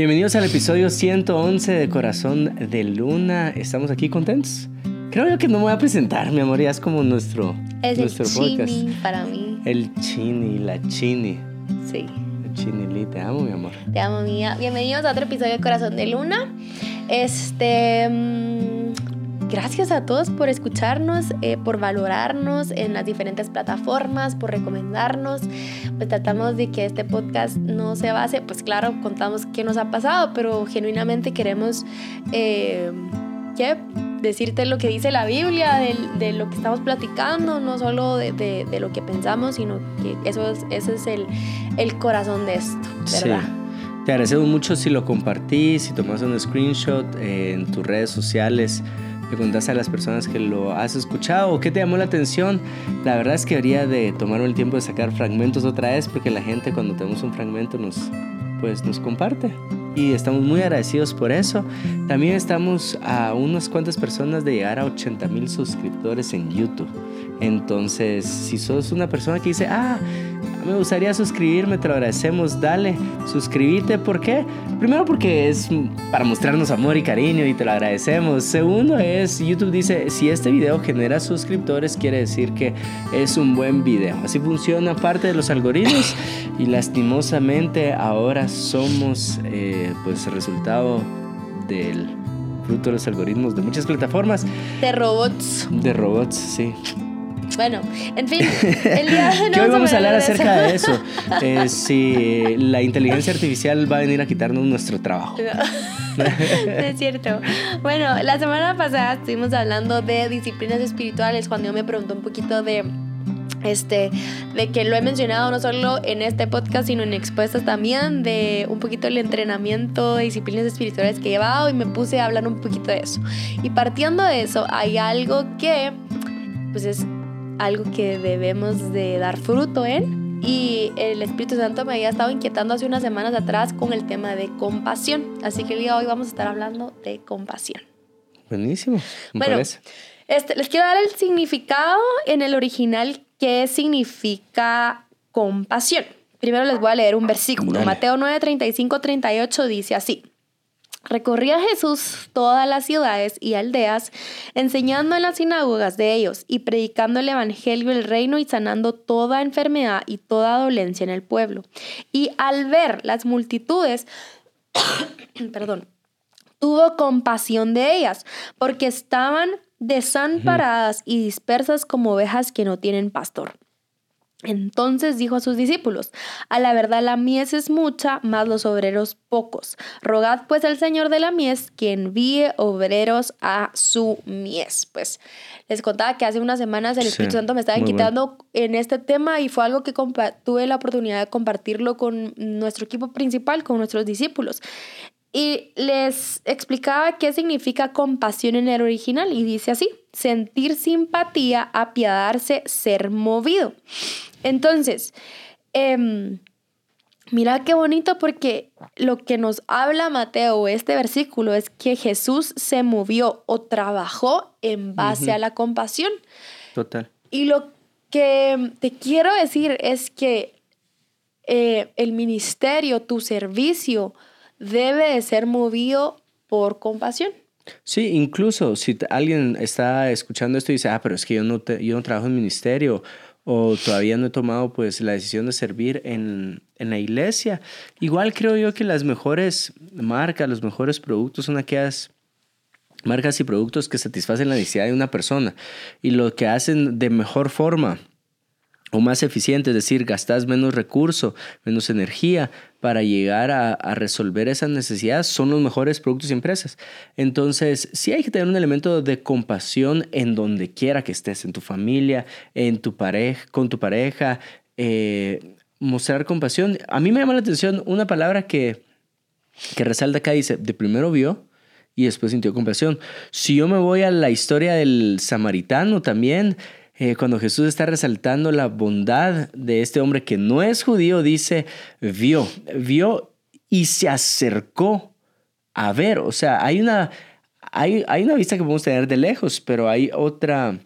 Bienvenidos al episodio 111 de Corazón de Luna. ¿Estamos aquí contentos? Creo yo que no me voy a presentar, mi amor, ya es como nuestro, Es nuestro el podcast. chini para mí. El chini, la chini. Sí. El chinili, te amo, mi amor. Te amo, mía. Bienvenidos a otro episodio de Corazón de Luna. Este. mm, Gracias a todos por escucharnos, eh, por valorarnos en las diferentes plataformas, por recomendarnos. Pues tratamos de que este podcast no se base, pues claro, contamos qué nos ha pasado, pero genuinamente queremos eh, ¿qué? decirte lo que dice la Biblia, de, de lo que estamos platicando, no solo de, de- de lo que pensamos, sino que eso es, ese es el, el corazón de esto, ¿verdad? Sí. Te agradecemos mucho si lo compartís, si tomas un screenshot eh, en tus redes sociales, le contás a las personas que lo has escuchado o qué te llamó la atención. La verdad es que debería de tomarme el tiempo de sacar fragmentos otra vez porque la gente cuando tenemos un fragmento nos, pues, nos comparte. Y estamos muy agradecidos por eso. También estamos a unas cuantas personas de llegar a 80 mil suscriptores en YouTube. Entonces, si sos una persona que dice, ah, me gustaría suscribirme, te lo agradecemos, dale, suscríbete. ¿Por qué? Primero porque es para mostrarnos amor y cariño y te lo agradecemos. Segundo es, YouTube dice, si este video genera suscriptores, quiere decir que es un buen video. Así funciona parte de los algoritmos y lastimosamente ahora somos eh, pues resultado del fruto de los algoritmos de muchas plataformas De robots. de robots, sí. Bueno, en fin, el día de hoy que hoy vamos a hablar acerca de eso. Eh, si la inteligencia artificial va a venir a quitarnos nuestro trabajo. No es cierto. Bueno, la semana pasada estuvimos hablando de disciplinas espirituales cuando yo me preguntó un poquito de este de que lo he mencionado no solo en este podcast sino en expuestas también de un poquito el entrenamiento de disciplinas espirituales que he llevado y me puse a hablar un poquito de eso y partiendo de eso hay algo que pues es algo que debemos de dar fruto en y el Espíritu Santo me había estado inquietando hace unas semanas atrás con el tema de compasión. Así que el día de hoy vamos a estar hablando de compasión. Buenísimo. Me Bueno, parece. Este, les quiero dar el significado en el original qué significa compasión. Primero les voy a leer un versículo. Dale. Mateo 9, 35, 38 dice así. Recorría Jesús todas las ciudades y aldeas, enseñando en las sinagogas de ellos y predicando el evangelio del reino y sanando toda enfermedad y toda dolencia en el pueblo. Y al ver las multitudes, perdón, tuvo compasión de ellas, porque estaban desamparadas y dispersas como ovejas que no tienen pastor. Entonces dijo a sus discípulos, a la verdad la mies es mucha, mas los obreros pocos. Rogad pues al Señor de la mies que envíe obreros a su mies. Pues les contaba que hace unas semanas el Sí, Espíritu Santo me estaba bueno. inquietando en este tema y fue algo que tuve la oportunidad de compartirlo con nuestro equipo principal, con nuestros discípulos. Y les explicaba qué significa compasión en el original y dice así, sentir simpatía, apiadarse, ser movido. Entonces, em, mira qué bonito porque lo que nos habla Mateo, este versículo, es que Jesús se movió o trabajó en base a la compasión. Total. Y lo que te quiero decir es que eh, el ministerio, tu servicio, debe de ser movido por compasión. Sí, incluso si alguien está escuchando esto y dice, ah, pero es que yo no, te- yo no trabajo en ministerio o todavía no he tomado pues la decisión de servir en, en la iglesia. Igual creo yo que las mejores marcas, los mejores productos son aquellas marcas y productos que satisfacen la necesidad de una persona y lo que hacen de mejor forma o más eficiente, es decir, gastas menos recurso, menos energía para llegar a, resolver esas necesidades, son los mejores productos y empresas. Entonces, sí hay que tener un elemento de compasión en donde quiera que estés, en tu familia, en tu pareja, con tu pareja, eh, mostrar compasión. A mí me llama la atención una palabra que, que resalta acá, dice, de primero vio y después sintió compasión. Si yo me voy a la historia del samaritano también, eh, cuando Jesús está resaltando la bondad de este hombre que no es judío, dice, vio, vio y se acercó a ver. O sea, hay una, hay, hay una vista que podemos tener de lejos, pero hay otra,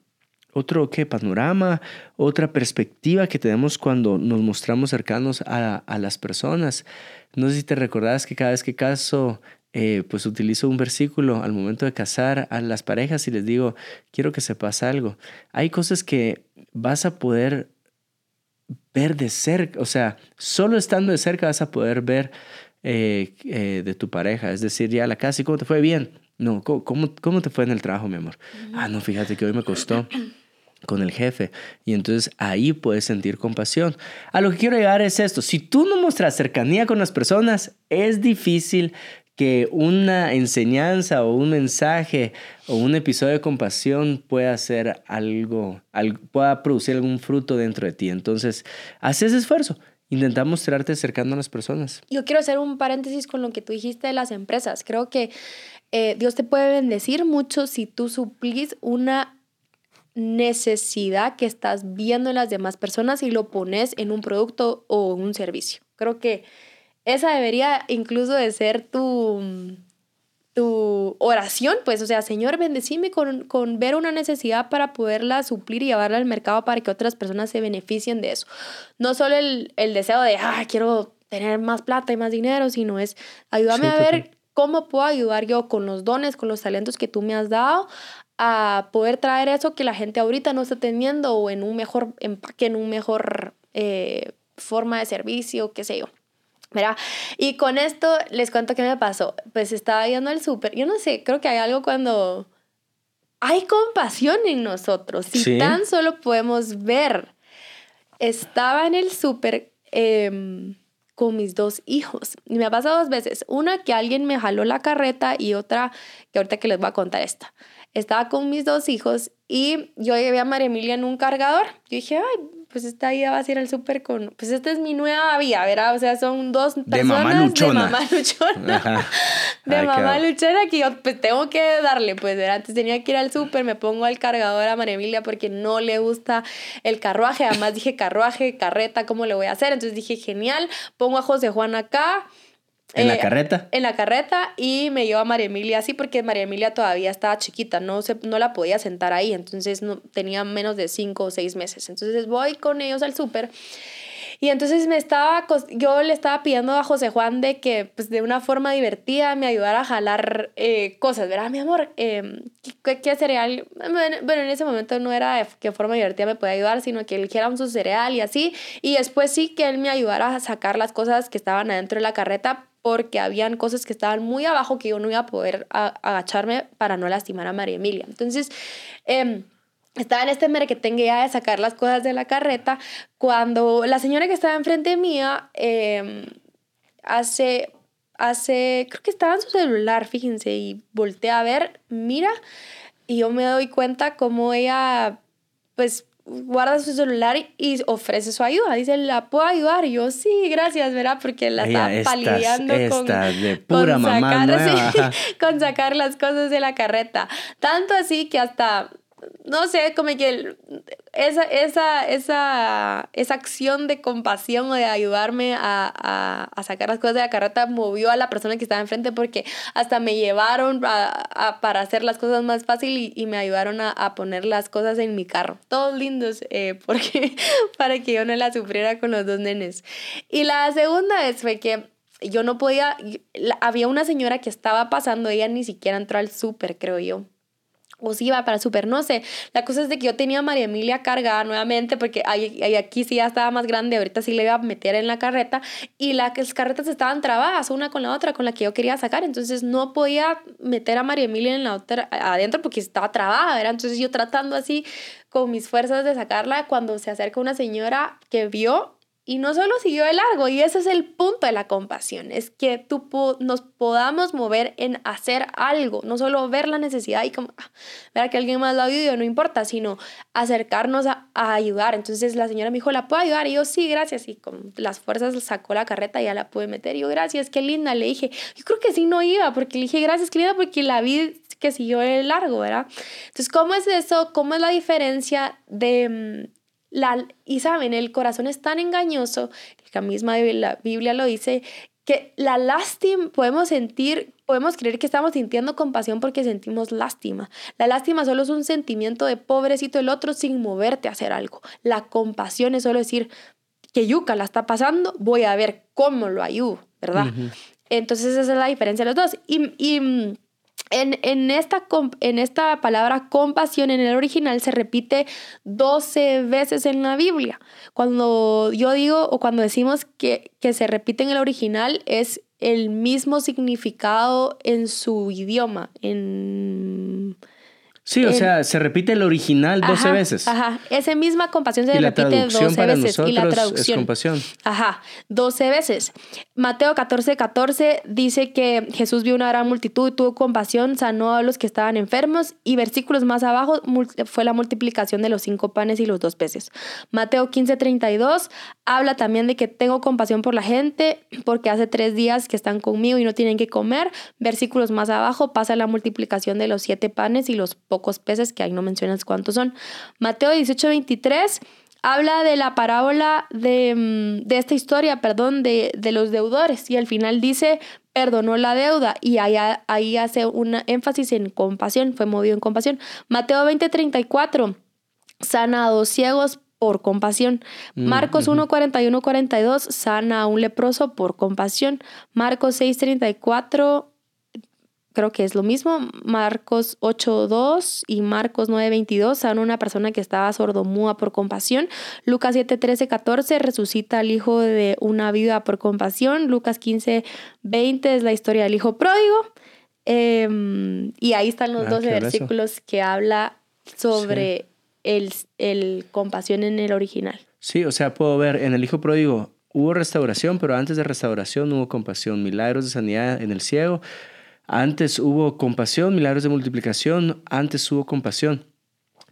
otro ¿qué? panorama, otra perspectiva que tenemos cuando nos mostramos cercanos a, a las personas. No sé si te recordás que cada vez que caso, eh, pues utilizo un versículo al momento de casar a las parejas y les digo, quiero que sepas algo. Hay cosas que vas a poder ver de cerca, o sea, solo estando de cerca vas a poder ver eh, eh, de tu pareja, es decir, ya la casa y cómo te fue bien. No, ¿cómo, cómo te fue en el trabajo, mi amor? Ah, no, fíjate que hoy me costó con el jefe. Y entonces ahí puedes sentir compasión. A lo que quiero llegar es esto. Si tú no muestras cercanía con las personas, es difícil que una enseñanza o un mensaje o un episodio de compasión pueda hacer algo, pueda producir algún fruto dentro de ti. Entonces, haz ese esfuerzo. Intenta mostrarte cercano a las personas. Yo quiero hacer un paréntesis con lo que tú dijiste de las empresas. Creo que eh, Dios te puede bendecir mucho si tú suplís una necesidad que estás viendo en las demás personas y lo pones en un producto o un servicio. Creo que esa debería incluso de ser tu, tu oración, pues, o sea, Señor, bendecime con, con ver una necesidad para poderla suplir y llevarla al mercado para que otras personas se beneficien de eso. No solo el, el deseo de, ah, quiero tener más plata y más dinero, sino es, ayúdame a ver cómo puedo ayudar yo con los dones, con los talentos que tú me has dado a poder traer eso que la gente ahorita no está teniendo o en un mejor empaque, en un mejor eh, forma de servicio, qué sé yo. Mira, y con esto les cuento qué me pasó. Pues estaba yendo al súper. Yo no sé, creo que hay algo cuando hay compasión en nosotros. Si tan solo podemos ver. Estaba en el súper em, con mis dos hijos. Y me ha pasado dos veces. Una que alguien me jaló la carreta y otra que ahorita que les voy a contar esta estaba con mis dos hijos y yo llevé a María Emilia en un cargador. Yo dije, ay, pues esta vida va a ir al súper con, pues esta es mi nueva vida, ¿verdad? O sea, son dos personas de mamá luchona. De mamá luchona. De mamá luchona que yo pues tengo que darle, pues, ¿verdad? Antes tenía que ir al súper, me pongo al cargador a María Emilia porque no le gusta el carruaje. Además dije carruaje, carreta, ¿cómo le voy a hacer? Entonces dije, genial, pongo a José Juan acá ¿En la eh, carreta? En la carreta y me llevo a María Emilia así porque María Emilia todavía estaba chiquita, no, se, no la podía sentar ahí, entonces no, tenía menos de cinco o seis meses. Entonces voy con ellos al súper y entonces me estaba, yo le estaba pidiendo a José Juan de que pues de una forma divertida me ayudara a jalar eh, cosas, ¿verdad? Mi amor, eh, ¿qué, ¿qué, cereal? Bueno, en ese momento no era de qué forma divertida me podía ayudar, sino que eligiera un su cereal y así. Y después sí que él me ayudara a sacar las cosas que estaban adentro de la carreta porque habían cosas que estaban muy abajo que yo no iba a poder agacharme para no lastimar a María Emilia. Entonces, eh, estaba en este tenga ya de sacar las cosas de la carreta cuando la señora que estaba enfrente mía em, hace, hace, creo que estaba en su celular, fíjense, y voltea a ver, mira, y yo me doy cuenta cómo ella, pues, guarda su celular y ofrece su ayuda. Dice, ¿la puedo ayudar? Y yo, sí, gracias, ¿verdad? Porque la estaba palideando con, de pura mamá sacar, con sacar las cosas de la carreta. Tanto así que hasta no sé, como que esa, esa, esa, esa acción de compasión o de ayudarme a, sacar las cosas de la carreta movió a la persona que estaba enfrente porque hasta me llevaron para hacer las cosas más fácil y, me ayudaron a, poner las cosas en mi carro. Todos lindos eh, porque, para que yo no la sufriera con los dos nenes. Y la segunda vez fue que yo no podía, había una señora que estaba pasando, ella ni siquiera entró al súper, creo yo o iba para súper, no sé. La cosa es de que yo tenía a María Emilia cargada nuevamente porque aquí sí ya estaba más grande, ahorita sí le iba a meter en la carreta y las carretas estaban trabadas una con la otra con la que yo quería sacar, entonces no podía meter a María Emilia en la otra adentro porque estaba trabada, ¿verdad? Entonces yo tratando así con mis fuerzas de sacarla cuando se acerca una señora que vio y no solo siguió de largo, y ese es el punto de la compasión, es que tú nos podamos mover en hacer algo, no solo ver la necesidad y como ah, ver que alguien más lo ayude, no importa, sino acercarnos a, ayudar. Entonces la señora me dijo, ¿la puedo ayudar? Y yo, sí, gracias. Y con las fuerzas sacó la carreta y ya la pude meter. Y yo, gracias, qué linda. Le dije, yo creo que sí no iba, porque le dije, gracias, qué linda, porque la vi que siguió de largo, ¿verdad? Entonces, ¿cómo es eso? ¿Cómo es la diferencia de mm, y saben, el corazón es tan engañoso, la misma la Biblia lo dice, que la lástima, podemos sentir podemos creer que estamos sintiendo compasión porque sentimos lástima. La lástima solo es un sentimiento de pobrecito el otro sin moverte a hacer algo. La compasión es solo decir que Yuca la está pasando, voy a ver cómo lo ayudo, ¿verdad? Entonces esa es la diferencia de los dos. Y, y mm, en, en, esta, en esta palabra compasión en el original se repite 12 veces en la Biblia. Cuando yo digo o cuando decimos que, que se repite en el original es el mismo significado en su idioma, en Sí, o sea, se repite el original 12 veces. Ajá, esa misma compasión se repite 12 veces. y la traducción. Es compasión. Ajá, 12 veces. Mateo 14, 14 dice que Jesús vio una gran multitud y tuvo compasión, sanó a los que estaban enfermos. Y versículos más abajo fue la multiplicación de los cinco panes y los dos peces. Mateo 15, 32 habla también de que tengo compasión por la gente porque hace tres días que están conmigo y no tienen que comer. Versículos más abajo pasa la multiplicación de los siete panes y los pocos peces, que ahí no mencionas cuántos son. Mateo 18, 23 habla de la parábola de, mm, de esta historia, perdón, de, de, los deudores y al final dice, perdonó la deuda y ahí, ahí hace un énfasis en compasión, fue movido en compasión. Mateo 20, 34, sana a dos ciegos por compasión. Mm, Marcos 1, 41, 42, sana a un leproso por compasión. Marcos 6, 34, creo que es lo mismo. Marcos 8.2 y Marcos 9.22 son una persona que estaba sordomúa por compasión. Lucas 7.13, 14 resucita al hijo de una vida por compasión. Lucas 15.20 es la historia del hijo pródigo. Em, y ahí están los dos 12 versículos que habla sobre el, el compasión en el original. Sí, o sea, puedo ver en el hijo pródigo hubo restauración, pero antes de restauración hubo compasión, milagros de sanidad en el ciego antes hubo compasión, milagros de multiplicación, antes hubo compasión.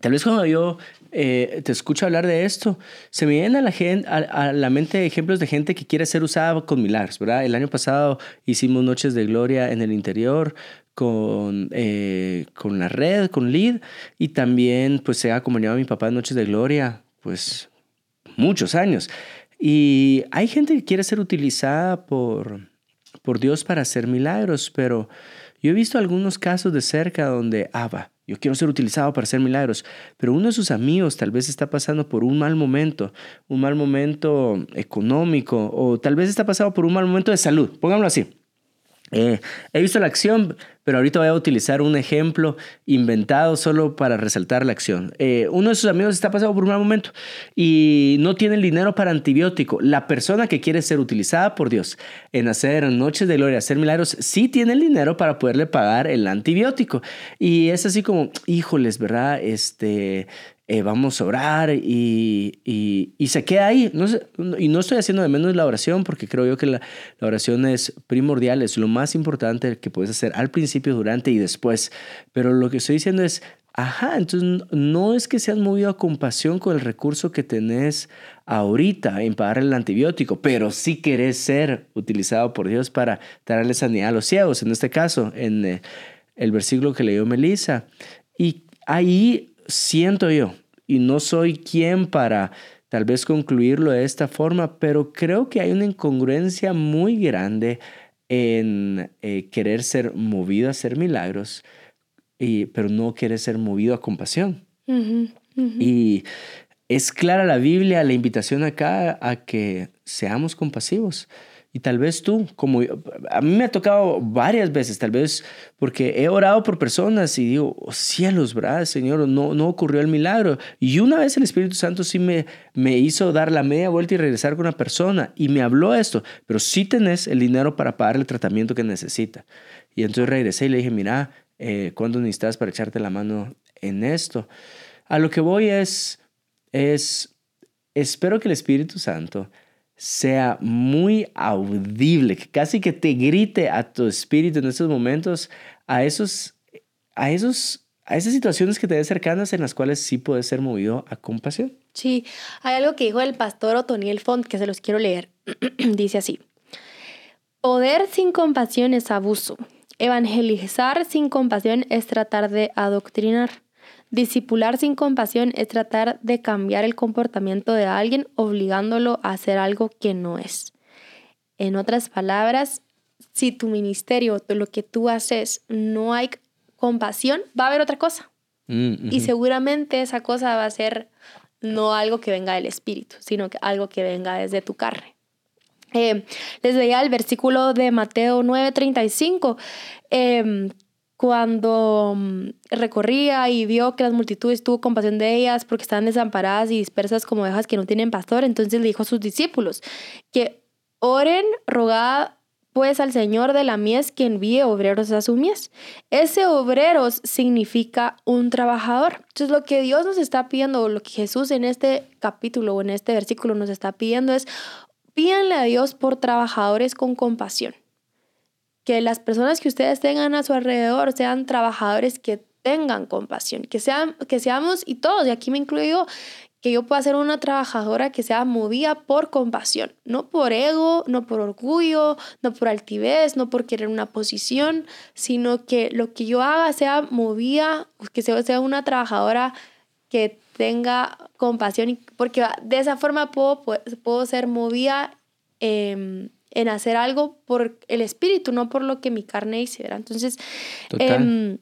Tal vez cuando yo eh, te escucho hablar de esto, se me vienen a la, gente, a, la mente ejemplos de gente que quiere ser usada con milagros, ¿verdad? El año pasado hicimos Noches de Gloria en el interior con, eh, con la red, con Lead, y también pues se ha acompañado a mi papá en Noches de Gloria, pues muchos años. Y hay gente que quiere ser utilizada por, por Dios para hacer milagros, pero yo he visto algunos casos de cerca donde, ah, va, yo quiero ser utilizado para hacer milagros, pero uno de sus amigos tal vez está pasando por un mal momento, un mal momento económico, o tal vez está pasando por un mal momento de salud, pónganlo así. Eh, he visto la acción, pero ahorita voy a utilizar un ejemplo inventado solo para resaltar la acción. Eh, uno de sus amigos está pasando por un mal momento y no tiene el dinero para antibiótico. La persona que quiere ser utilizada por Dios en hacer noches de gloria, hacer milagros, sí tiene el dinero para poderle pagar el antibiótico. Y es así como, híjoles, ¿verdad? Este, eh, vamos a orar y, y, se queda ahí. No y no estoy haciendo de menos la oración porque creo yo que la, oración es primordial, es lo más importante que puedes hacer al principio, durante y después. Pero lo que estoy diciendo es, ajá, entonces no es que seas movido a compasión con el recurso que tenés ahorita en pagar el antibiótico, pero sí querés ser utilizado por Dios para darle sanidad a los ciegos, en este caso, en eh, el versículo que leyó Melissa. Y ahí siento yo, y no soy quien para tal vez concluirlo de esta forma, pero creo que hay una incongruencia muy grande en eh, querer ser movido a hacer milagros, y, pero no querer ser movido a compasión. Y es clara la Biblia, la invitación acá a que seamos compasivos. Y tal vez tú, como a mí me ha tocado varias veces, tal vez porque he orado por personas y digo, oh, cielos, ¿verdad, Señor? No, no ocurrió el milagro. Y una vez el Espíritu Santo sí me, me hizo dar la media vuelta y regresar con una persona y me habló esto, pero sí tenés el dinero para pagar el tratamiento que necesita. Y entonces regresé y le dije, mira, eh, ¿cuándo necesitas para echarte la mano en esto? A lo que voy es, es, espero que el Espíritu Santo sea muy audible, que casi que te grite a tu espíritu en estos momentos, a esos, a esos, a esas situaciones que te ven cercanas en las cuales sí puedes ser movido a compasión. Sí, hay algo que dijo el pastor Otoniel Font que se los quiero leer. Dice así: Poder sin compasión es abuso. Evangelizar sin compasión es tratar de adoctrinar. Discipular sin compasión es tratar de cambiar el comportamiento de alguien obligándolo a hacer algo que no es. En otras palabras, si tu ministerio, lo que tú haces, no hay compasión, va a haber otra cosa. Mm, Y seguramente esa cosa va a ser no algo que venga del espíritu, sino que algo que venga desde tu carne. Eh, les leía el versículo de Mateo 9:35, eh, cuando mm, recorría y vio que las multitudes tuvo compasión de ellas porque estaban desamparadas y dispersas como ovejas que no tienen pastor, entonces le dijo a sus discípulos que oren, rogad pues al Señor de la mies que envíe obreros a su mies. Ese obreros significa un trabajador. Entonces lo que Dios nos está pidiendo, o lo que Jesús en este capítulo o en este versículo nos está pidiendo es, pídanle a Dios por trabajadores con compasión. Que las personas que ustedes tengan a su alrededor sean trabajadores que tengan compasión, que, sean, que seamos, y todos, y aquí me incluyo, que yo pueda ser una trabajadora que sea movida por compasión, no por ego, no por orgullo, no por altivez, no por querer una posición, sino que lo que yo haga sea movida, que sea, una trabajadora que tenga compasión, porque de esa forma puedo, puedo ser movida eh, en hacer algo por el espíritu, no por lo que mi carne dice, ¿verdad? Entonces, Total. em,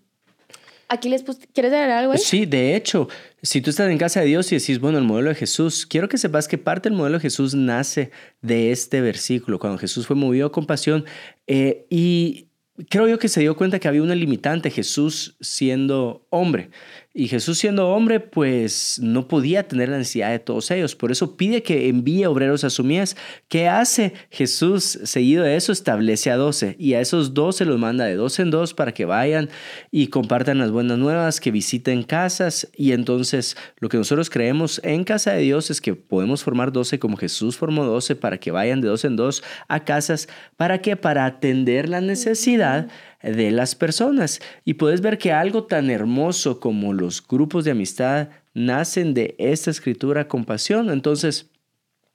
aquí les puse, ¿quieres agregar algo ahí? Sí, de hecho, si tú estás en casa de Dios y decís, bueno, el modelo de Jesús, quiero que sepas que parte del modelo de Jesús nace de este versículo, cuando Jesús fue movido a compasión eh, y creo yo que se dio cuenta que había una limitante, Jesús siendo hombre. Y Jesús siendo hombre, pues no podía tener la necesidad de todos ellos. Por eso pide que envíe obreros a su mies. ¿Qué hace Jesús? Seguido de eso, establece a doce. Y a esos doce los manda de dos en dos para que vayan y compartan las buenas nuevas, que visiten casas. Y entonces lo que nosotros creemos en casa de Dios es que podemos formar doce como Jesús formó doce para que vayan de dos en dos a casas. ¿Para qué? Para atender la necesidad de las personas. Y puedes ver que algo tan hermoso como los grupos de amistad nacen de esta escritura compasión. Entonces,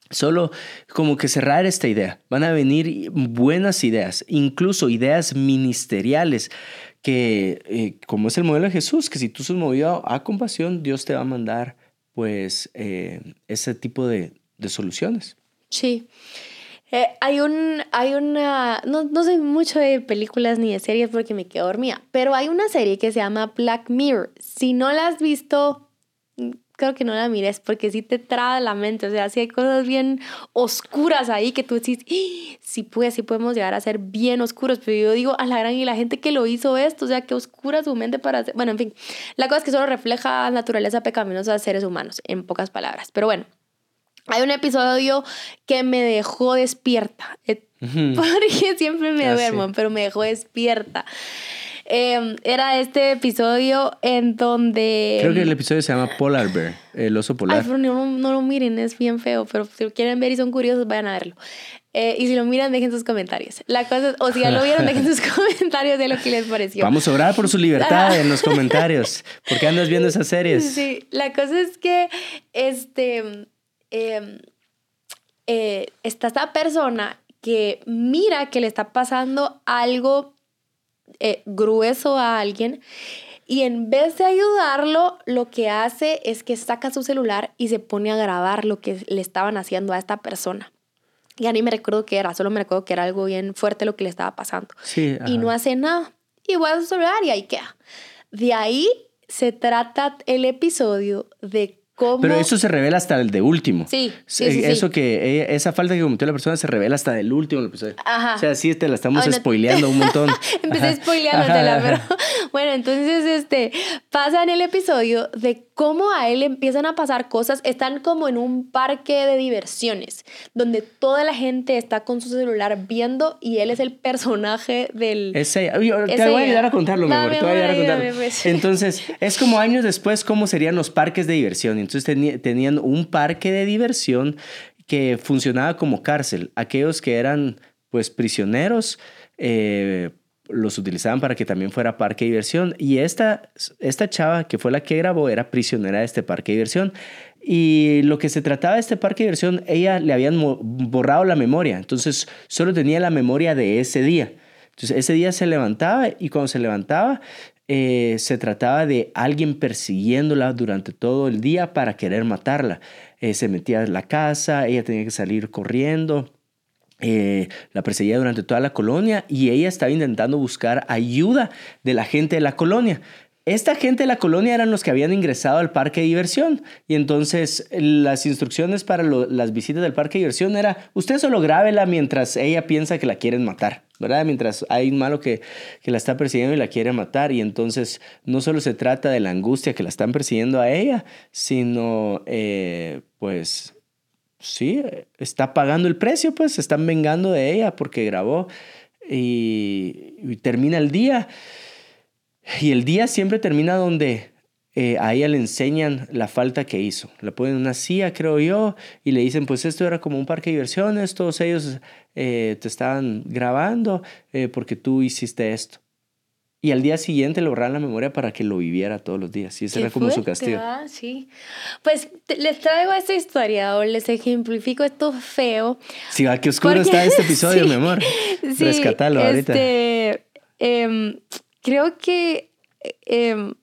solo como que cerrar esta idea. Van a venir buenas ideas, incluso ideas ministeriales que, eh, como es el modelo de Jesús, que si tú sos movido a compasión, Dios te va a mandar pues eh, ese tipo de, de soluciones. Sí. Eh, hay un, hay una, no, no sé mucho de películas ni de series porque me quedo dormida, pero hay una serie que se llama Black Mirror. Si no la has visto, mm, creo que no la mires porque sí te traba la mente, o sea, sí hay cosas bien oscuras ahí que tú decís, "Ah, sí pues, sí podemos llegar a ser bien oscuros, pero yo digo, a la gran y la gente que lo hizo esto, o sea, que oscura su mente para hacer, bueno, en fin, la cosa es que solo refleja naturaleza pecaminosa de seres humanos, en pocas palabras, pero bueno. Hay un episodio que me dejó despierta. eh. Porque siempre me Ah, sí. duermo, pero me dejó despierta. Eh, era este episodio en donde. Creo que el episodio se llama Polar Bear, el oso Ay, polar. pero no, no lo miren, es bien feo. Pero si lo quieren ver y son curiosos, vayan a verlo. Eh, y si lo miran, dejen sus comentarios. La cosa es- o si ya lo vieron, dejen sus comentarios de lo que les pareció. Vamos a orar por su libertad en los comentarios. ¿Por qué andas viendo esas series? Sí, la cosa es que este, eh, eh, está esta persona que mira que le está pasando algo eh, grueso a alguien y en vez de ayudarlo, lo que hace es que saca su celular y se pone a grabar lo que le estaban haciendo a esta persona. Ya ni me recuerdo qué era, solo me recuerdo que era algo bien fuerte lo que le estaba pasando Sí, y no hace nada. Igual su celular y ahí queda. De ahí se trata el episodio de cómo... Pero eso se revela hasta el de último. Sí, sí, Eh, sí, sí. Eso que ella- esa falta que cometió la persona se revela hasta el último episodio. Ajá. O sea, sí te la estamos no- spoileando un montón. Empecé spoileándotela, pero bueno, entonces este pasa en el episodio de cómo a él empiezan a pasar cosas, están como en un parque de diversiones, donde toda la gente está con su celular viendo y él es el personaje del te voy a ayudar a contarlo, mi amor. Te voy a ayudar a contarlo. pues. Entonces, es como años después, cómo serían los parques de diversión. Entonces, tenían un parque de diversión que funcionaba como cárcel. Aquellos que eran, pues, prisioneros, eh, los utilizaban para que también fuera parque de diversión. Y esta, esta chava, que fue la que grabó, era prisionera de este parque de diversión. Y lo que se trataba de este parque de diversión, ella le habían borrado la memoria. Entonces, solo tenía la memoria de ese día. Entonces, ese día se levantaba y cuando se levantaba, eh, se trataba de alguien persiguiéndola durante todo el día para querer matarla. Eh, se metía en la casa, ella tenía que salir corriendo. Eh, la perseguía durante toda la colonia y ella estaba intentando buscar ayuda de la gente de la colonia. Esta gente de la colonia eran los que habían ingresado al parque de diversión y entonces las instrucciones para las visitas del parque de diversión era usted solo grábela mientras ella piensa que la quieren matar, ¿verdad? Mientras hay un malo que, que la está persiguiendo y la quiere matar y entonces no solo se trata de la angustia que la están persiguiendo a ella, sino eh, pues sí, está pagando el precio, pues se están vengando de ella porque grabó y termina el día. Y el día siempre termina donde eh, a ella le enseñan la falta que hizo. La ponen en una silla, creo yo, y le dicen, pues esto era como un parque de diversiones, todos ellos eh, te estaban grabando eh, porque tú hiciste esto. Y al día siguiente le borran la memoria para que lo viviera todos los días. Y ese era como su castigo. Ah, sí. Pues les traigo esta historia o les ejemplifico esto feo. Sí, va, qué oscuro está este episodio, mi amor. Sí, Rescatalo ahorita. Este, em, creo que em,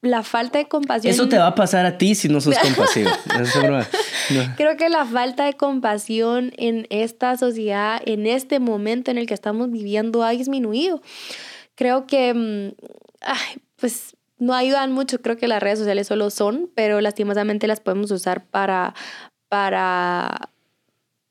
la falta de compasión. Eso te va a pasar a ti si no sos compasivo. Creo que la falta de compasión en esta sociedad, en este momento en el que estamos viviendo, ha disminuido. Creo que, em, pues, no ayudan mucho. Creo que las redes sociales solo son, pero lastimosamente las podemos usar para, para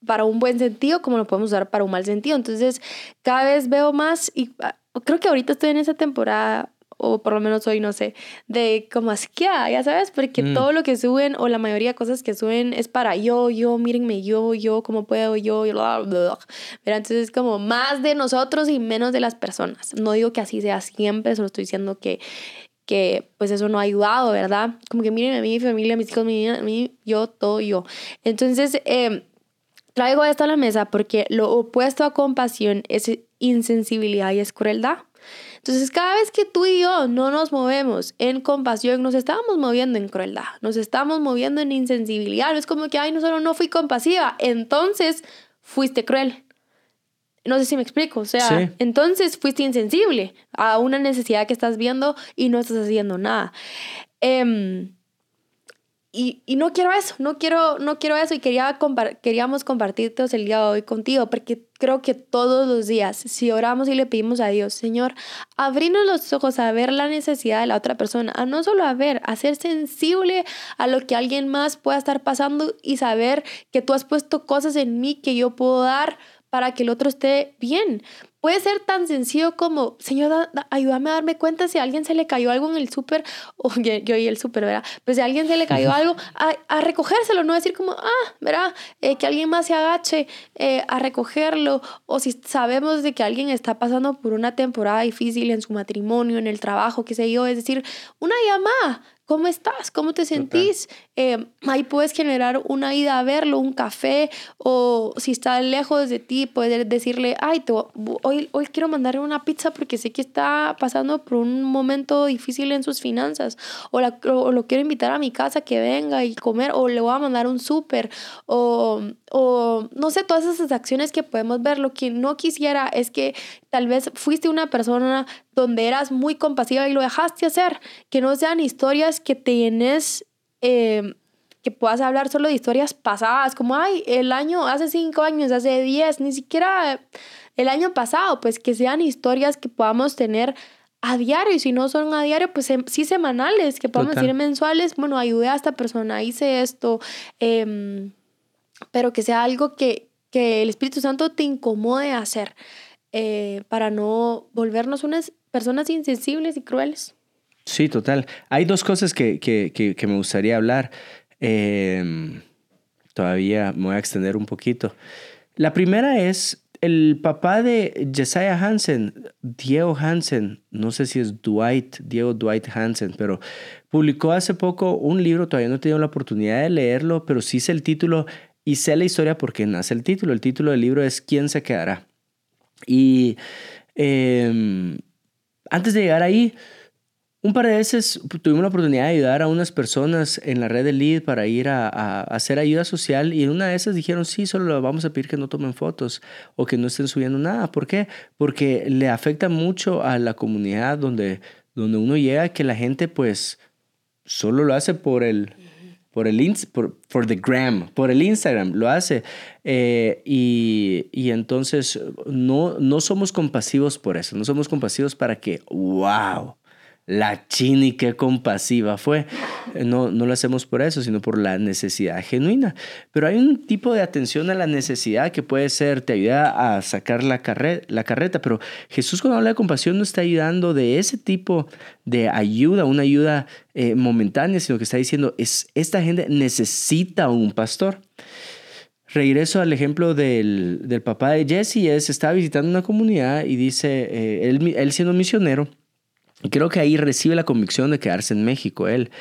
para un buen sentido como lo podemos usar para un mal sentido. Entonces, cada vez veo más y ah, creo que ahorita estoy en esa temporada o por lo menos hoy, no sé, de como asqueada, ya sabes, porque mm. todo lo que suben o la mayoría de cosas que suben es para yo, yo, mírenme, yo, yo, cómo puedo, yo, bla, bla, Pero entonces es como más de nosotros y menos de las personas. No digo que así sea siempre, solo estoy diciendo que que pues eso no ha ayudado, ¿verdad? Como que miren a mí, mi familia, mis hijos, mi, a mí, yo, todo yo. Entonces, eh, traigo esto a la mesa porque lo opuesto a compasión es insensibilidad y es crueldad. Entonces, cada vez que tú y yo no nos movemos en compasión, nos estamos moviendo en crueldad, nos estamos moviendo en insensibilidad. Es como que, ay, no solo no fui compasiva, entonces fuiste cruel. No sé si me explico, o sea, entonces fuiste insensible a una necesidad que estás viendo y no estás haciendo nada. Eh, y, y, no quiero eso, no quiero, no quiero eso y quería queríamos compartirte el día de hoy contigo porque creo que todos los días, si oramos y le pedimos a Dios, Señor, abrirnos los ojos a ver la necesidad de la otra persona, a no solo a ver, a ser sensible a lo que alguien más pueda estar pasando y saber que tú has puesto cosas en mí que yo puedo dar para que el otro esté bien. Puede ser tan sencillo como, Señor, ayúdame a darme cuenta si a alguien se le cayó algo en el súper, o yo, y el súper, ¿verdad? Pues si a alguien se le cayó algo, a, recogérselo, no decir como, ah, ¿verdad? Eh, que alguien más se agache eh, a recogerlo, o si sabemos de que alguien está pasando por una temporada difícil en su matrimonio, en el trabajo, qué sé yo, es decir, una llamada, ¿Cómo estás? ¿Cómo te sentís? Eh, ahí puedes generar una ida a verlo, un café, o si está lejos de ti, puedes decirle, ay, hoy, hoy quiero mandarle una pizza porque sé que está pasando por un momento difícil en sus finanzas, o, lo quiero invitar a mi casa que venga y comer, o le voy a mandar un súper, o, o no sé, todas esas acciones que podemos ver. Lo que no quisiera es que tal vez fuiste una persona donde eras muy compasiva y lo dejaste hacer, que no sean historias que tienes, em, que puedas hablar solo de historias pasadas, como, ay, el año, hace cinco años, hace diez, ni siquiera el año pasado, pues que sean historias que podamos tener a diario, y si no son a diario, pues sí semanales, que podamos decir mensuales, bueno, ayudé a esta persona, hice esto, em, pero que sea algo que, que el Espíritu Santo te incomode hacer. Eh, para no volvernos unas personas insensibles y crueles. Sí, total. Hay dos cosas que, que, que, me gustaría hablar. Em, todavía me voy a extender un poquito. La primera es el papá de Jesiah Hansen, Diego Hansen, no sé si es Dwight, Diego Dwight Hansen, pero publicó hace poco un libro, todavía no he tenido la oportunidad de leerlo, pero sí sé el título y sé la historia porque nace el título. El título del libro es ¿Quién se quedará? Y em, antes de llegar ahí, un par de veces tuvimos la oportunidad de ayudar a unas personas en la red de Lead para ir a, hacer ayuda social y en una de esas dijeron, sí, solo vamos a pedir que no tomen fotos o que no estén subiendo nada. ¿Por qué? Porque le afecta mucho a la comunidad donde, donde uno llega que la gente pues solo lo hace por el, por el por, for the gram, por el Instagram, lo hace. Eh, y, y, entonces no, no somos compasivos por eso, no somos compasivos para que, wow, la chini qué compasiva fue. No, no lo hacemos por eso, sino por la necesidad genuina. Pero hay un tipo de atención a la necesidad que puede ser, te ayuda a sacar la, la carreta, pero Jesús cuando habla de compasión no está ayudando de ese tipo de ayuda, una ayuda eh, momentánea, sino que está diciendo, es, esta gente necesita un pastor. Regreso al ejemplo del, del papá de Jesse, es, estaba visitando una comunidad y dice, eh, él, él siendo misionero, Creo que ahí recibe la convicción de quedarse en México él.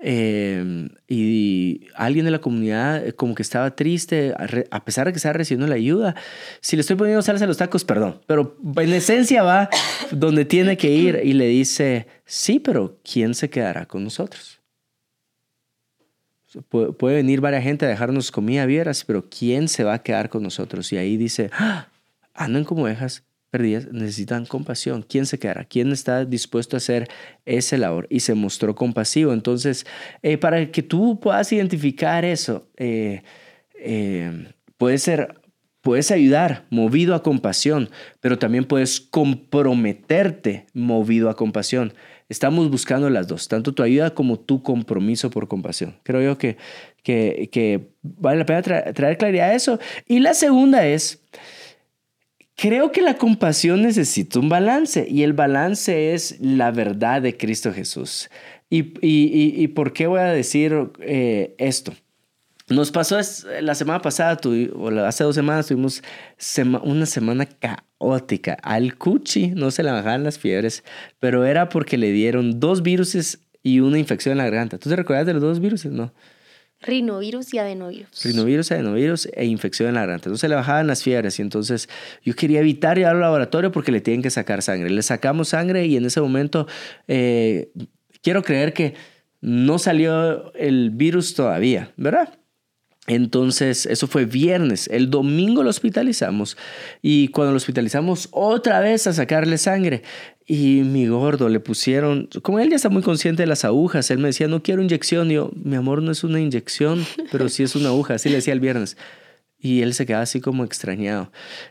Eh, y alguien de la comunidad eh, como que estaba triste, a pesar de que estaba recibiendo la ayuda. Si le estoy poniendo salsa a los tacos, perdón, pero en esencia va donde tiene que ir y le dice, sí, pero ¿quién se quedará con nosotros? puede venir varias gente a dejarnos comida vieras, pero ¿quién se va a quedar con nosotros? Y ahí dice, ¡Ah! andan como dejas perdidas necesitan compasión. ¿Quién se quedará? ¿Quién está dispuesto a hacer ese labor? Y se mostró compasivo. Entonces, eh, para que tú puedas identificar eso, eh, eh, puede ser, puedes ayudar movido a compasión, pero también puedes comprometerte movido a compasión. Estamos buscando las dos, tanto tu ayuda como tu compromiso por compasión. Creo yo que, que vale la pena traer claridad a eso. Y la segunda es Creo que la compasión necesita un balance y el balance es la verdad de Cristo Jesús. ¿Y, y, por qué voy a decir eh, esto? Nos pasó la semana pasada, o hace dos semanas, tuvimos una semana caótica. Al Cuchi no se le bajaban las fiebres, pero era porque le dieron dos virus y una infección en la garganta. ¿Tú te recuerdas de los dos virus? No. Rinovirus y adenovirus. Rinovirus, adenovirus e infección en la garganta. Entonces le bajaban las fiebres y entonces yo quería evitar llevarlo al laboratorio porque le tienen que sacar sangre. Le sacamos sangre y en ese momento eh, quiero creer que no salió el virus todavía, ¿verdad? Entonces, eso fue viernes. El domingo lo hospitalizamos y cuando lo hospitalizamos otra vez a sacarle sangre. Y mi gordo le pusieron, como él ya está muy consciente de las agujas, él me decía, no quiero inyección. Y yo, mi amor, no es una inyección, pero sí es una aguja. Así le decía el viernes. Y él se quedaba así como extrañado.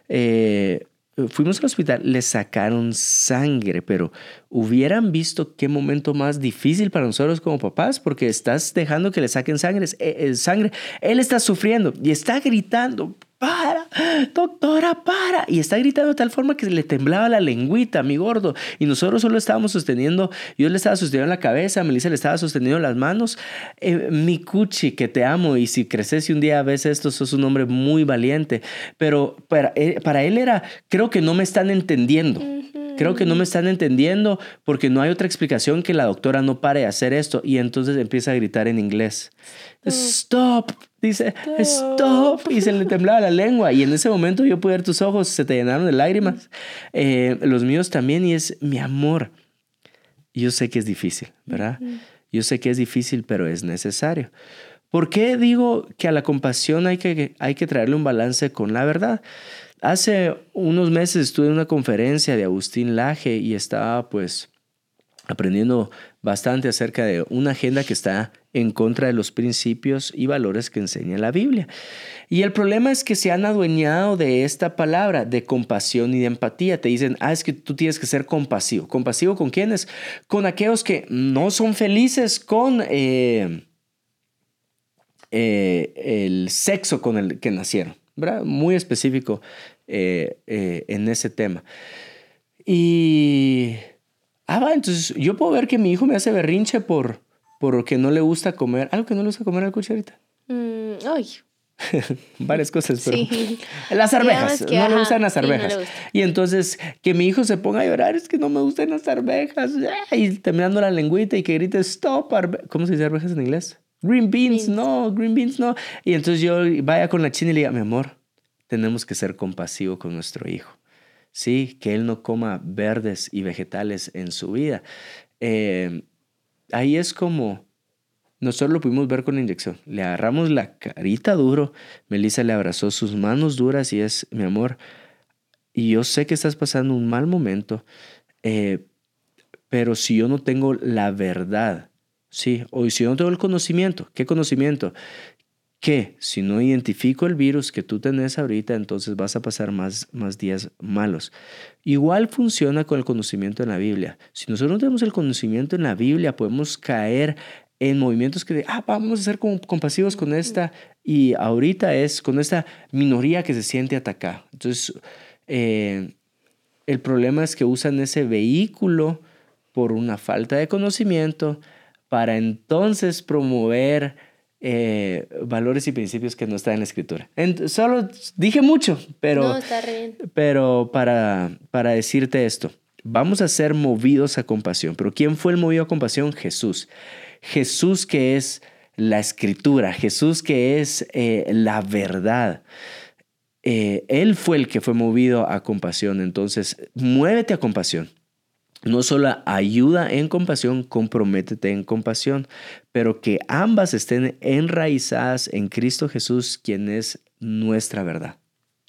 Eh, fuimos al hospital, le sacaron sangre, pero hubieran visto qué momento más difícil para nosotros como papás, porque estás dejando que le saquen sangre, eh, sangre. Él está sufriendo y está gritando, para, doctora, para. Y está gritando de tal forma que le temblaba la lengüita, mi gordo. Y nosotros solo estábamos sosteniendo, yo le estaba sosteniendo la cabeza, Melissa le estaba sosteniendo las manos. Eh, mi cuchi, que te amo. Y si creces y un día ves esto, sos un hombre muy valiente. Pero para, eh, para él era, creo que no me están entendiendo. Creo que no me están entendiendo porque no hay otra explicación que la doctora no pare de hacer esto. Y entonces empieza a gritar en inglés. Stop, dice, stop. Y se le temblaba la lengua. Y en ese momento yo pude ver tus ojos, se te llenaron de lágrimas. Eh, los míos también. Y es mi amor. Yo sé que es difícil, ¿verdad? Yo sé que es difícil, pero es necesario. ¿Por qué digo que a la compasión hay que, hay que traerle un balance con la verdad? Hace unos meses estuve en una conferencia de Agustín Laje y estaba pues aprendiendo bastante acerca de una agenda que está en contra de los principios y valores que enseña la Biblia. Y el problema es que se han adueñado de esta palabra de compasión y de empatía. Te dicen, ah, es que tú tienes que ser compasivo. ¿Compasivo con quiénes? Con aquellos que no son felices con eh, eh, el sexo con el que nacieron. Muy específico eh, eh, en ese tema. Y... Ah, va, entonces yo puedo ver que mi hijo me hace berrinche por porque no le gusta comer. ¿Algo que no le gusta comer al cucharita? Mm, ay. Varias cosas, pero... Las arvejas. no le gustan las arvejas. y entonces que mi hijo se ponga a llorar, es que no me gustan las arvejas. Y terminando la lengüita y que grite, stop. ¿Cómo se dice arvejas en inglés? Green beans, no, green beans, no. Y entonces yo vaya con la china y le diga, mi amor, tenemos que ser compasivos con nuestro hijo. Sí, que él no coma verdes y vegetales en su vida. Eh, ahí es como nosotros lo pudimos ver con la inyección. Le agarramos la carita duro, Melissa le abrazó sus manos duras y es, mi amor, y yo sé que estás pasando un mal momento, eh, pero si yo no tengo la verdad Sí, o si yo no tengo el conocimiento, ¿qué conocimiento? Que si no identifico el virus que tú tenés ahorita, entonces vas a pasar más, más días malos. Igual funciona con el conocimiento en la Biblia. Si nosotros no tenemos el conocimiento en la Biblia, podemos caer en movimientos que, ah, vamos a ser compasivos con esta, y ahorita es con esta minoría que se siente atacada. Entonces, eh, el problema es que usan ese vehículo por una falta de conocimiento para entonces promover eh, valores y principios que no están en la escritura. solo dije mucho, pero, pero para, para decirte esto, vamos a ser movidos a compasión. Pero ¿quién fue el movido a compasión? Jesús. Jesús que es la escritura, Jesús que es eh, la verdad. Eh, él fue el que fue movido a compasión. Entonces, muévete a compasión. No solo ayuda en compasión, comprométete en compasión, pero que ambas estén enraizadas en Cristo Jesús, quien es nuestra verdad.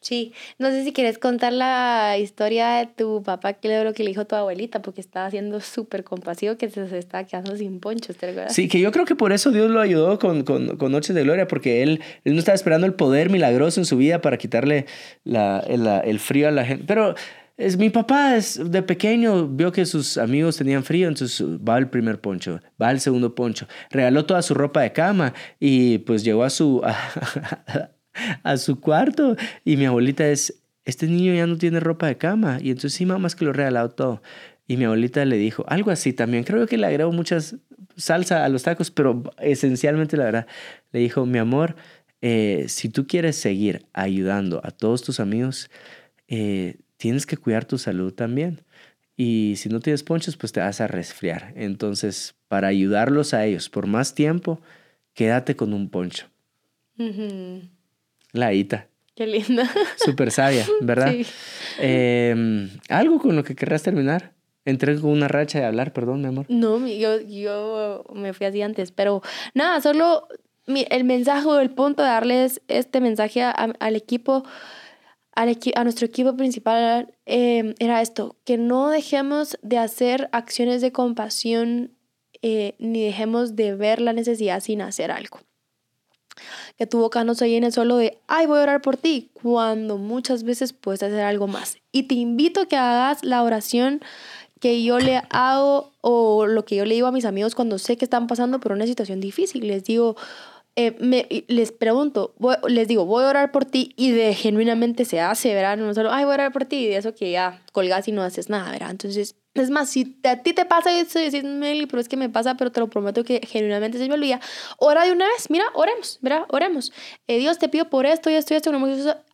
Sí, no sé si quieres contar la historia de tu papá, que le lo que le dijo tu abuelita, porque estaba siendo súper compasivo, que se, estaba quedando sin ponchos, ¿te acuerdas? Sí, que yo creo que por eso Dios lo ayudó con, con, con Noches de Gloria, porque él, él no estaba esperando el poder milagroso en su vida para quitarle la, el, el frío a la gente. Pero es, mi papá es, de pequeño vio que sus amigos tenían frío, entonces va el primer poncho, va el segundo poncho, regaló toda su ropa de cama y pues llegó a su... a su cuarto y mi abuelita es, este niño ya no tiene ropa de cama. Y entonces sí, mamá, es que lo regalado todo. Y mi abuelita le dijo algo así también. Creo que le agregó muchas salsa a los tacos, pero esencialmente la verdad, le dijo, mi amor, eh, si tú quieres seguir ayudando a todos tus amigos, eh, tienes que cuidar tu salud también. Y si no tienes ponchos, pues te vas a resfriar. Entonces, para ayudarlos a ellos por más tiempo, quédate con un poncho. La Ita. Qué linda. Súper sabia, ¿verdad? Sí. Em, ¿Algo con lo que querrás terminar? Entré con una racha de hablar, perdón, mi amor. No, yo, yo me fui así antes, pero nada, solo el mensaje o el punto de darles este mensaje al equipo, al a nuestro equipo principal em, era esto, que no dejemos de hacer acciones de compasión eh, ni dejemos de ver la necesidad sin hacer algo que tu boca no se llene solo de, ay, voy a orar por ti, cuando muchas veces puedes hacer algo más. Y te invito a que hagas la oración que yo le hago o lo que yo le digo a mis amigos cuando sé que están pasando por una situación difícil. Les digo, eh, me, les pregunto, les digo, voy a orar por ti y de genuinamente se hace, ¿verdad? No solo, ay, voy a orar por ti y eso que ya colgas y no haces nada, ¿verdad? Entonces, es más, si a ti te pasa eso y dices, Meli, pero es que me pasa, pero te lo prometo que genuinamente se me olvida, ora de una vez, mira, oremos, ¿verdad? Oremos. Eh, Dios, te pido por esto y esto y esto,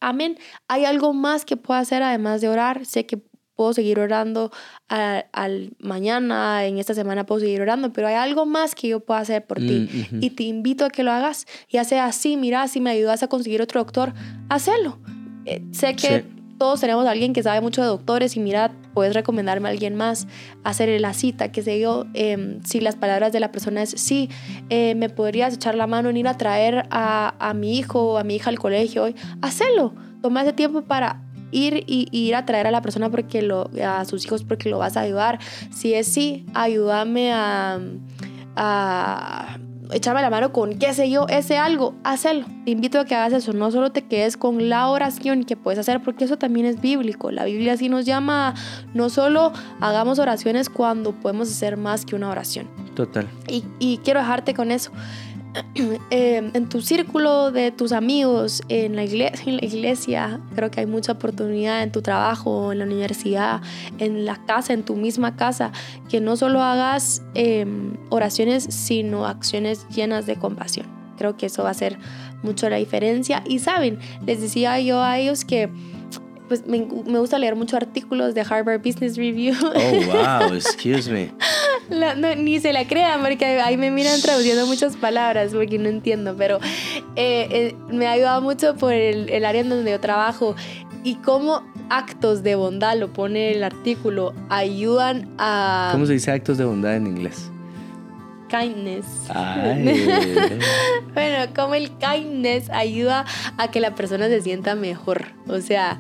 amén. Hay algo más que puedo hacer además de orar. Sé que puedo seguir orando al, mañana, en esta semana puedo seguir orando, pero hay algo más que yo puedo hacer por ti. Mm, y te invito a que lo hagas, ya sea así, mira, si me ayudas a conseguir otro doctor, hazlo. Eh, sé que todos tenemos a alguien que sabe mucho de doctores y mira, puedes recomendarme a alguien más, hacer la cita, que sé yo, em, si las palabras de la persona es sí, eh, me podrías echar la mano en ir a traer a, a mi hijo o a mi hija al colegio hoy, hazlo, toma ese tiempo para ir y, ir a traer a la persona porque lo, a sus hijos porque lo vas a ayudar. Si es sí, ayúdame a, a echarme la mano con qué sé yo, ese algo, hazlo. Te invito a que hagas eso, no solo te quedes con la oración que puedes hacer, porque eso también es bíblico. La Biblia sí nos llama, no solo hagamos oraciones cuando podemos hacer más que una oración. Total. Y, y quiero dejarte con eso. Eh, en tu círculo de tus amigos, en la, iglesia, en la iglesia, creo que hay mucha oportunidad en tu trabajo, en la universidad, en la casa, en tu misma casa, que no solo hagas em, oraciones, sino acciones llenas de compasión. Creo que eso va a hacer mucho la diferencia. Y saben, les decía yo a ellos que pues me, me gusta leer muchos artículos de Harvard Business Review. Oh, wow, excuse me. ni se la crean porque ahí me miran traduciendo muchas palabras porque no entiendo, pero eh, eh, me ha ayudado mucho por el, el, área en donde yo trabajo y cómo actos de bondad, lo pone el artículo, ayudan a... ¿Cómo se dice actos de bondad en inglés? Kindness. bueno, como el kindness ayuda a que la persona se sienta mejor. O sea,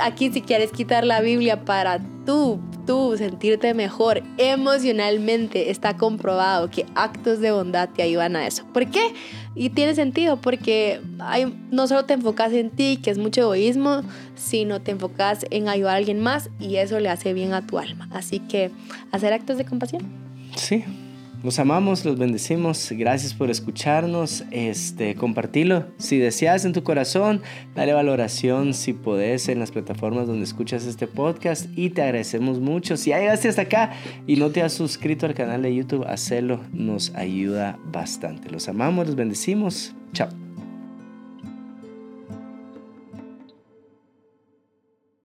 aquí si quieres quitar la Biblia para tú tú sentirte mejor emocionalmente, está comprobado que actos de bondad te ayudan a eso. ¿Por qué? Y tiene sentido porque hay, no solo te enfocas en ti, que es mucho egoísmo, sino te enfocas en ayudar a alguien más y eso le hace bien a tu alma. Así que hacer actos de compasión. Sí, los amamos, los bendecimos. Gracias por escucharnos. Este, compartilo. Si deseas en tu corazón, dale valoración si podés en las plataformas donde escuchas este podcast y te agradecemos mucho. Si ya llegaste hasta acá y no te has suscrito al canal de YouTube, hacelo. Nos ayuda bastante. Los amamos, los bendecimos. Chao.